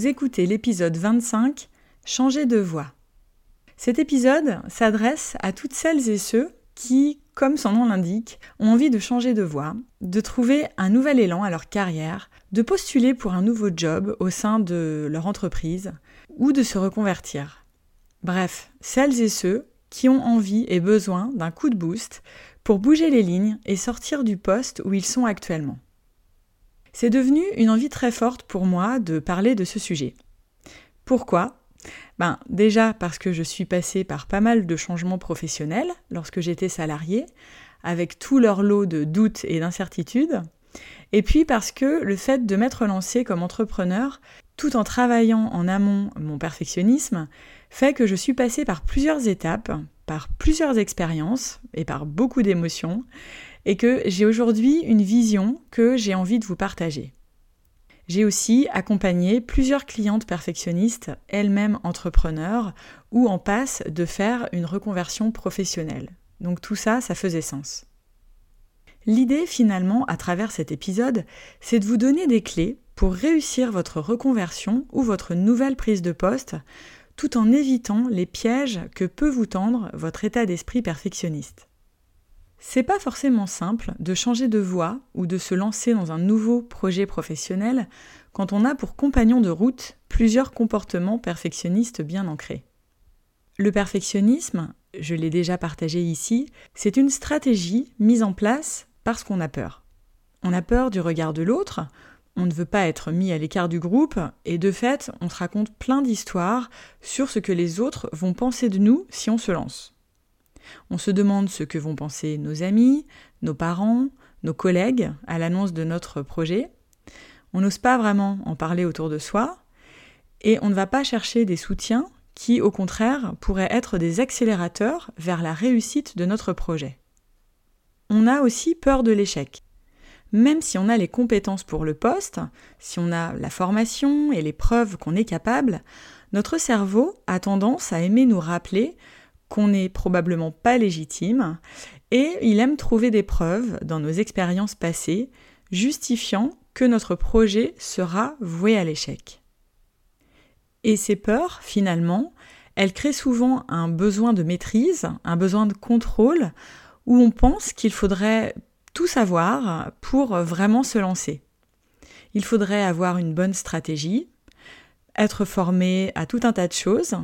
Vous écoutez l'épisode 25 Changer de voix. Cet épisode s'adresse à toutes celles et ceux qui, comme son nom l'indique, ont envie de changer de voie, de trouver un nouvel élan à leur carrière, de postuler pour un nouveau job au sein de leur entreprise ou de se reconvertir. Bref, celles et ceux qui ont envie et besoin d'un coup de boost pour bouger les lignes et sortir du poste où ils sont actuellement. C'est devenu une envie très forte pour moi de parler de ce sujet. Pourquoi? Ben, déjà parce que je suis passée par pas mal de changements professionnels lorsque j'étais salariée, avec tout leur lot de doutes et d'incertitudes. Et puis parce que le fait de m'être lancée comme entrepreneur, tout en travaillant en amont mon perfectionnisme, fait que je suis passée par plusieurs étapes, par plusieurs expériences et par beaucoup d'émotions, et que j'ai aujourd'hui une vision que j'ai envie de vous partager. J'ai aussi accompagné plusieurs clientes perfectionnistes, elles-mêmes entrepreneurs, ou en passe de faire une reconversion professionnelle. Donc tout ça, ça faisait sens. L'idée finalement, à travers cet épisode, c'est de vous donner des clés pour réussir votre reconversion ou votre nouvelle prise de poste, tout en évitant les pièges que peut vous tendre votre état d'esprit perfectionniste. C'est pas forcément simple de changer de voie ou de se lancer dans un nouveau projet professionnel quand on a pour compagnon de route plusieurs comportements perfectionnistes bien ancrés. Le perfectionnisme, je l'ai déjà partagé ici, c'est une stratégie mise en place parce qu'on a peur. On a peur du regard de l'autre, on ne veut pas être mis à l'écart du groupe, et de fait, on se raconte plein d'histoires sur ce que les autres vont penser de nous si on se lance. On se demande ce que vont penser nos amis, nos parents, nos collègues à l'annonce de notre projet. On n'ose pas vraiment en parler autour de soi et on ne va pas chercher des soutiens qui, au contraire, pourraient être des accélérateurs vers la réussite de notre projet. On a aussi peur de l'échec. Même si on a les compétences pour le poste, si on a la formation et les preuves qu'on est capable, notre cerveau a tendance à aimer nous rappeler qu'on n'est probablement pas légitime, et il aime trouver des preuves dans nos expériences passées justifiant que notre projet sera voué à l'échec. Et ces peurs, finalement, elles créent souvent un besoin de maîtrise, un besoin de contrôle, où on pense qu'il faudrait tout savoir pour vraiment se lancer. Il faudrait avoir une bonne stratégie, être formé à tout un tas de choses,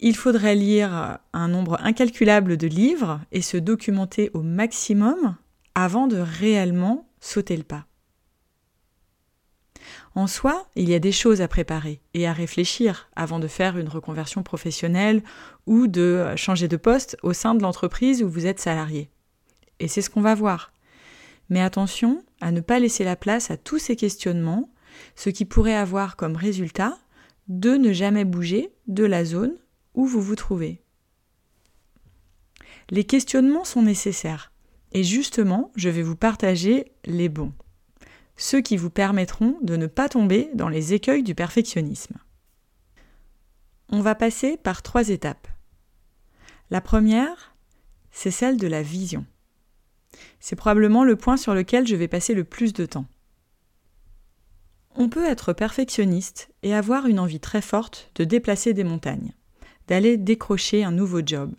il faudrait lire un nombre incalculable de livres et se documenter au maximum avant de réellement sauter le pas. En soi, il y a des choses à préparer et à réfléchir avant de faire une reconversion professionnelle ou de changer de poste au sein de l'entreprise où vous êtes salarié. Et c'est ce qu'on va voir. Mais attention à ne pas laisser la place à tous ces questionnements, ce qui pourrait avoir comme résultat de ne jamais bouger de la zone où vous vous trouvez. Les questionnements sont nécessaires et justement, je vais vous partager les bons, ceux qui vous permettront de ne pas tomber dans les écueils du perfectionnisme. On va passer par trois étapes. La première, c'est celle de la vision. C'est probablement le point sur lequel je vais passer le plus de temps. On peut être perfectionniste et avoir une envie très forte de déplacer des montagnes d'aller décrocher un nouveau job,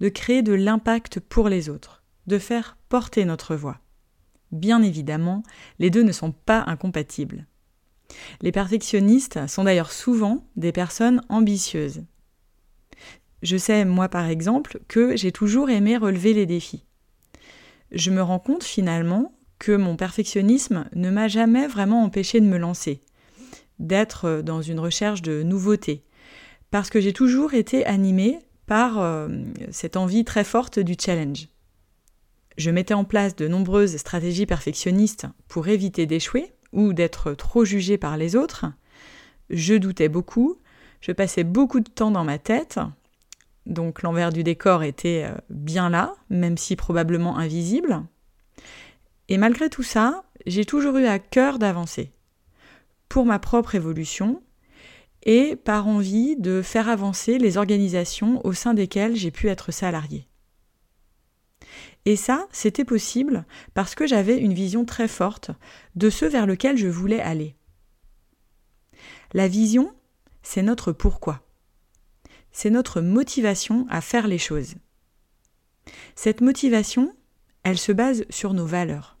de créer de l'impact pour les autres, de faire porter notre voix. Bien évidemment, les deux ne sont pas incompatibles. Les perfectionnistes sont d'ailleurs souvent des personnes ambitieuses, Je sais, moi par exemple, que j'ai toujours aimé relever les défis. Je me rends compte finalement que mon perfectionnisme ne m'a jamais vraiment empêché de me lancer, d'être dans une recherche de nouveautés, parce que j'ai toujours été animée par euh, cette envie très forte du challenge. Je mettais en place de nombreuses stratégies perfectionnistes pour éviter d'échouer ou d'être trop jugée par les autres. Je doutais beaucoup, je passais beaucoup de temps dans ma tête, donc l'envers du décor était euh, bien là, même si probablement invisible. Et malgré tout ça, j'ai toujours eu à cœur d'avancer, pour ma propre évolution, et par envie de faire avancer les organisations au sein desquelles j'ai pu être salarié. Et ça, c'était possible parce que j'avais une vision très forte de ce vers lequel je voulais aller. La vision, c'est notre pourquoi. C'est notre motivation à faire les choses. Cette motivation, elle se base sur nos valeurs.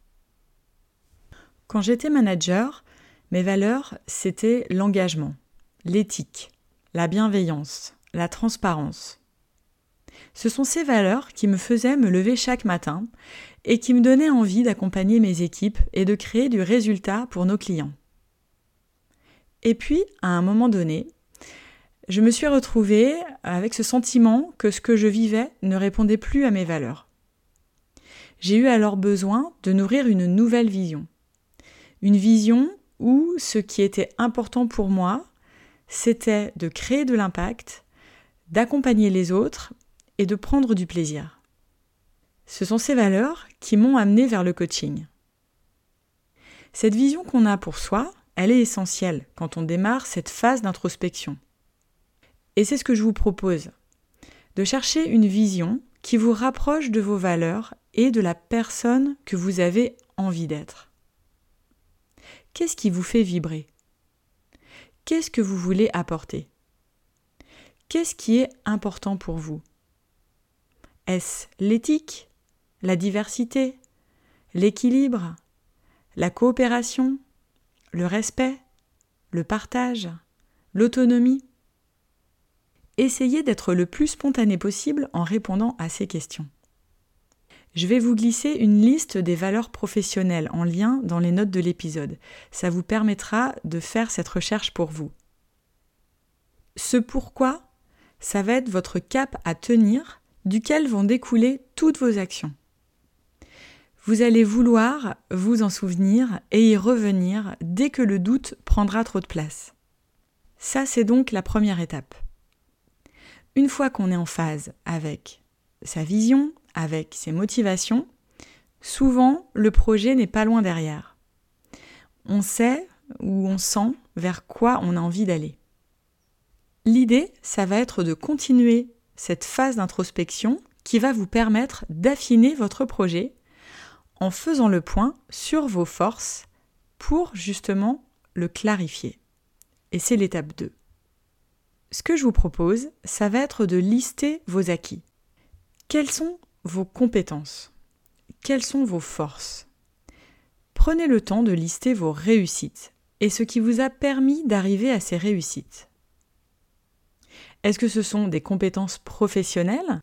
Quand j'étais manager, mes valeurs, c'était l'engagement, l'éthique, la bienveillance, la transparence. Ce sont ces valeurs qui me faisaient me lever chaque matin et qui me donnaient envie d'accompagner mes équipes et de créer du résultat pour nos clients. Et puis, à un moment donné, je me suis retrouvée avec ce sentiment que ce que je vivais ne répondait plus à mes valeurs. J'ai eu alors besoin de nourrir une nouvelle vision. Une vision où ce qui était important pour moi, c'était de créer de l'impact, d'accompagner les autres et de prendre du plaisir. Ce sont ces valeurs qui m'ont amené vers le coaching. Cette vision qu'on a pour soi, elle est essentielle quand on démarre cette phase d'introspection. Et c'est ce que je vous propose, de chercher une vision qui vous rapproche de vos valeurs et de la personne que vous avez envie d'être. Qu'est-ce qui vous fait vibrer? Qu'est-ce que vous voulez apporter? Qu'est-ce qui est important pour vous? Est-ce l'éthique, la diversité, l'équilibre, la coopération, le respect, le partage, l'autonomie? Essayez d'être le plus spontané possible en répondant à ces questions. Je vais vous glisser une liste des valeurs professionnelles en lien dans les notes de l'épisode. Ça vous permettra de faire cette recherche pour vous. Ce pourquoi, ça va être votre cap à tenir duquel vont découler toutes vos actions. Vous allez vouloir vous en souvenir et y revenir dès que le doute prendra trop de place. Ça, c'est donc la première étape. Une fois qu'on est en phase avec sa vision, avec ses motivations, souvent le projet n'est pas loin derrière. On sait ou on sent vers quoi on a envie d'aller. L'idée, ça va être de continuer cette phase d'introspection qui va vous permettre d'affiner votre projet en faisant le point sur vos forces pour justement le clarifier. Et c'est l'étape 2. Ce que je vous propose, ça va être de lister vos acquis. Quelles sont vos compétences? Quelles sont vos forces? Prenez le temps de lister vos réussites et ce qui vous a permis d'arriver à ces réussites. Est-ce que ce sont des compétences professionnelles?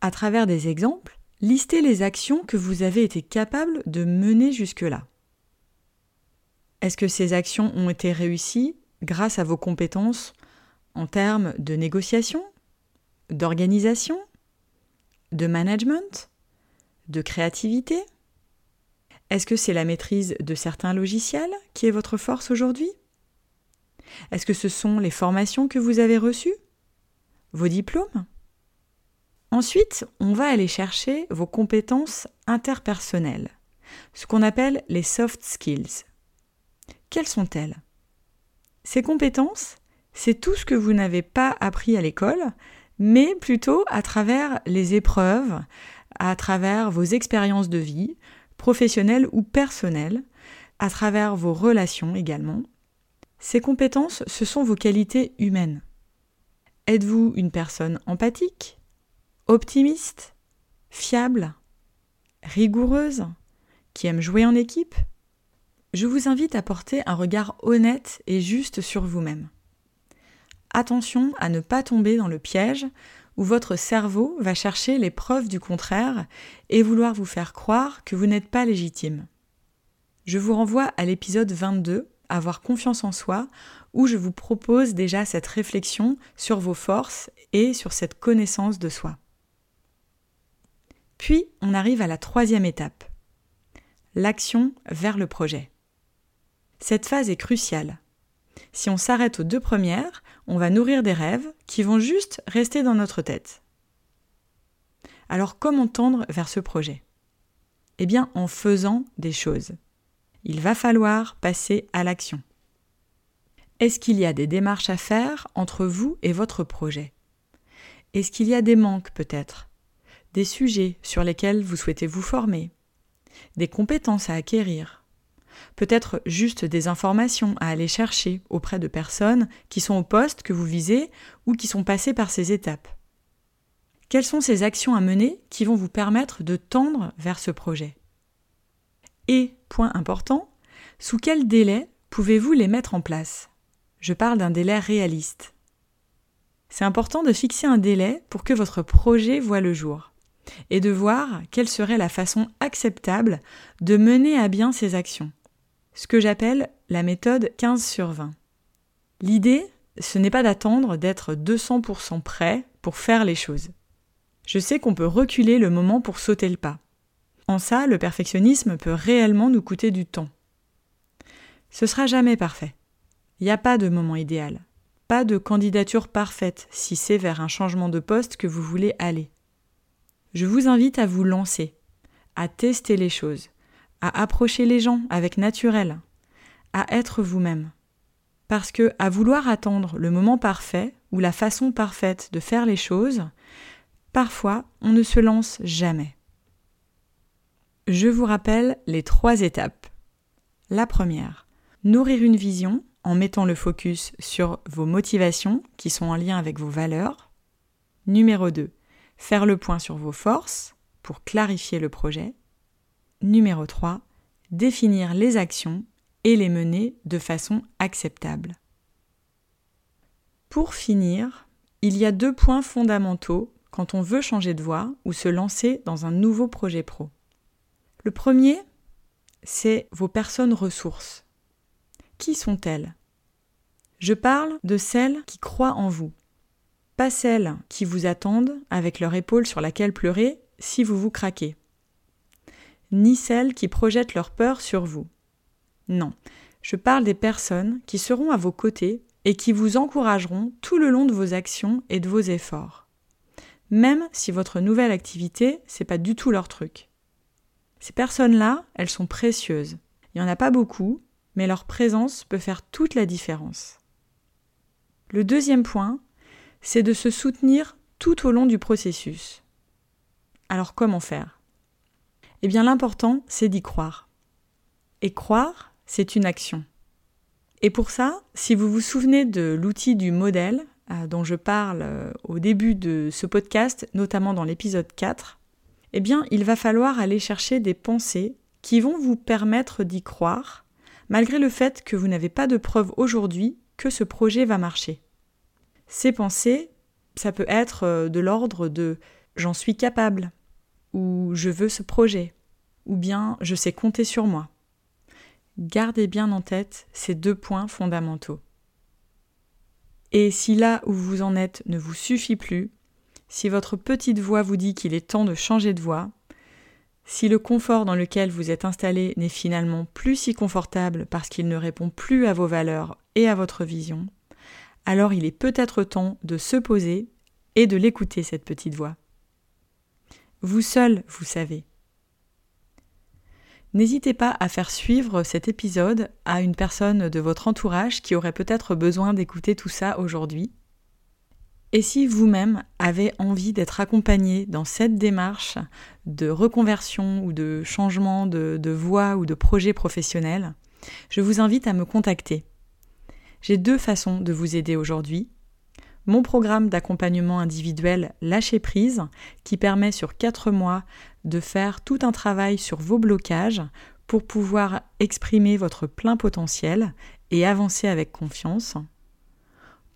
À travers des exemples, listez les actions que vous avez été capable de mener jusque-là. Est-ce que ces actions ont été réussies grâce à vos compétences en termes de négociation, d'organisation, de management, de créativité? Est-ce que c'est la maîtrise de certains logiciels qui est votre force aujourd'hui? Est-ce que ce sont les formations que vous avez reçues? Vos diplômes? Ensuite, on va aller chercher vos compétences interpersonnelles, ce qu'on appelle les soft skills. Quelles sont-elles? Ces compétences, c'est tout ce que vous n'avez pas appris à l'école, mais plutôt à travers les épreuves, à travers vos expériences de vie, professionnelles ou personnelles, à travers vos relations également, ces compétences, ce sont vos qualités humaines. Êtes-vous une personne empathique, optimiste, fiable, rigoureuse, qui aime jouer en équipe? Je vous invite à porter un regard honnête et juste sur vous-même. Attention à ne pas tomber dans le piège où votre cerveau va chercher les preuves du contraire et vouloir vous faire croire que vous n'êtes pas légitime. Je vous renvoie à l'épisode 22, Avoir confiance en soi, où je vous propose déjà cette réflexion sur vos forces et sur cette connaissance de soi. Puis on arrive à la troisième étape, l'action vers le projet. Cette phase est cruciale. Si on s'arrête aux deux premières, on va nourrir des rêves qui vont juste rester dans notre tête. Alors comment tendre vers ce projet? Eh bien en faisant des choses. Il va falloir passer à l'action. Est-ce qu'il y a des démarches à faire entre vous et votre projet? Est-ce qu'il y a des manques peut-être? Des sujets sur lesquels vous souhaitez vous former? Des compétences à acquérir? Peut-être juste des informations à aller chercher auprès de personnes qui sont au poste que vous visez ou qui sont passées par ces étapes. Quelles sont ces actions à mener qui vont vous permettre de tendre vers ce projet? Et, point important, sous quel délai pouvez-vous les mettre en place? Je parle d'un délai réaliste. C'est important de fixer un délai pour que votre projet voit le jour et de voir quelle serait la façon acceptable de mener à bien ces actions ce que j'appelle la méthode 15 sur 20. L'idée, ce n'est pas d'attendre d'être 200% prêt pour faire les choses. Je sais qu'on peut reculer le moment pour sauter le pas. En ça, le perfectionnisme peut réellement nous coûter du temps. Ce sera jamais parfait. Il n'y a pas de moment idéal, pas de candidature parfaite si c'est vers un changement de poste que vous voulez aller. Je vous invite à vous lancer, à tester les choses, à approcher les gens avec naturel, à être vous-même. Parce que à vouloir attendre le moment parfait ou la façon parfaite de faire les choses, parfois on ne se lance jamais. Je vous rappelle les trois étapes. La première, nourrir une vision en mettant le focus sur vos motivations qui sont en lien avec vos valeurs. Numéro 2, faire le point sur vos forces pour clarifier le projet. Numéro 3. Définir les actions et les mener de façon acceptable. Pour finir, il y a deux points fondamentaux quand on veut changer de voie ou se lancer dans un nouveau projet pro. Le premier, c'est vos personnes ressources. Qui sont-elles? Je parle de celles qui croient en vous, pas celles qui vous attendent avec leur épaule sur laquelle pleurer si vous vous craquez ni celles qui projettent leur peur sur vous. Non, je parle des personnes qui seront à vos côtés et qui vous encourageront tout le long de vos actions et de vos efforts. Même si votre nouvelle activité, c'est pas du tout leur truc. Ces personnes-là, elles sont précieuses. Il n'y en a pas beaucoup, mais leur présence peut faire toute la différence. Le deuxième point, c'est de se soutenir tout au long du processus. Alors comment faire? Eh bien l'important, c'est d'y croire. Et croire, c'est une action. Et pour ça, si vous vous souvenez de l'outil du modèle euh, dont je parle euh, au début de ce podcast, notamment dans l'épisode 4, eh bien il va falloir aller chercher des pensées qui vont vous permettre d'y croire, malgré le fait que vous n'avez pas de preuve aujourd'hui que ce projet va marcher. Ces pensées, ça peut être euh, de l'ordre de j'en suis capable, ou je veux ce projet, ou bien je sais compter sur moi. Gardez bien en tête ces deux points fondamentaux. Et si là où vous en êtes ne vous suffit plus, si votre petite voix vous dit qu'il est temps de changer de voix, si le confort dans lequel vous êtes installé n'est finalement plus si confortable parce qu'il ne répond plus à vos valeurs et à votre vision, alors il est peut-être temps de se poser et de l'écouter, cette petite voix. Vous seul, vous savez. N'hésitez pas à faire suivre cet épisode à une personne de votre entourage qui aurait peut-être besoin d'écouter tout ça aujourd'hui. Et si vous-même avez envie d'être accompagné dans cette démarche de reconversion ou de changement de, voie ou de projet professionnel, je vous invite à me contacter. J'ai deux façons de vous aider aujourd'hui mon programme d'accompagnement individuel Lâcher prise, qui permet sur 4 mois de faire tout un travail sur vos blocages pour pouvoir exprimer votre plein potentiel et avancer avec confiance,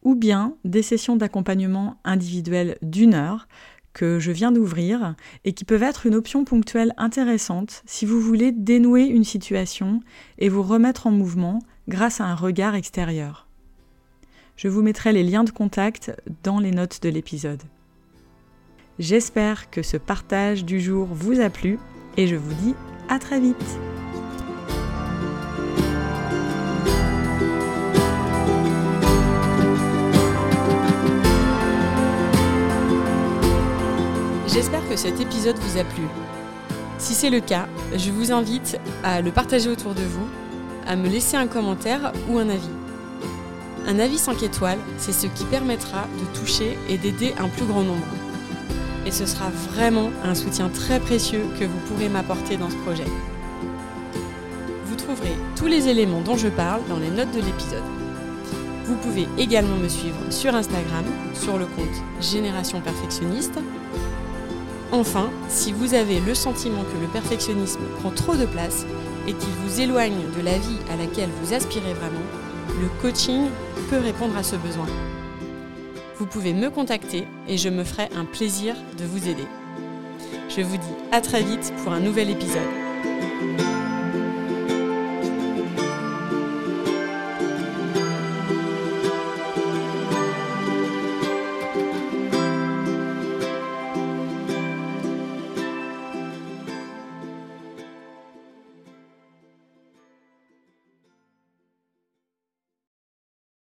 ou bien des sessions d'accompagnement individuel d'une heure que je viens d'ouvrir et qui peuvent être une option ponctuelle intéressante si vous voulez dénouer une situation et vous remettre en mouvement grâce à un regard extérieur. Je vous mettrai les liens de contact dans les notes de l'épisode. J'espère que ce partage du jour vous a plu et je vous dis à très vite. J'espère que cet épisode vous a plu. Si c'est le cas, je vous invite à le partager autour de vous, à me laisser un commentaire ou un avis. Un avis 5 étoiles, c'est ce qui permettra de toucher et d'aider un plus grand nombre. Et ce sera vraiment un soutien très précieux que vous pourrez m'apporter dans ce projet. Vous trouverez tous les éléments dont je parle dans les notes de l'épisode. Vous pouvez également me suivre sur Instagram, sur le compte Génération Perfectionniste, Enfin, si vous avez le sentiment que le perfectionnisme prend trop de place et qu'il vous éloigne de la vie à laquelle vous aspirez vraiment, le coaching peut répondre à ce besoin. Vous pouvez me contacter et je me ferai un plaisir de vous aider. Je vous dis à très vite pour un nouvel épisode.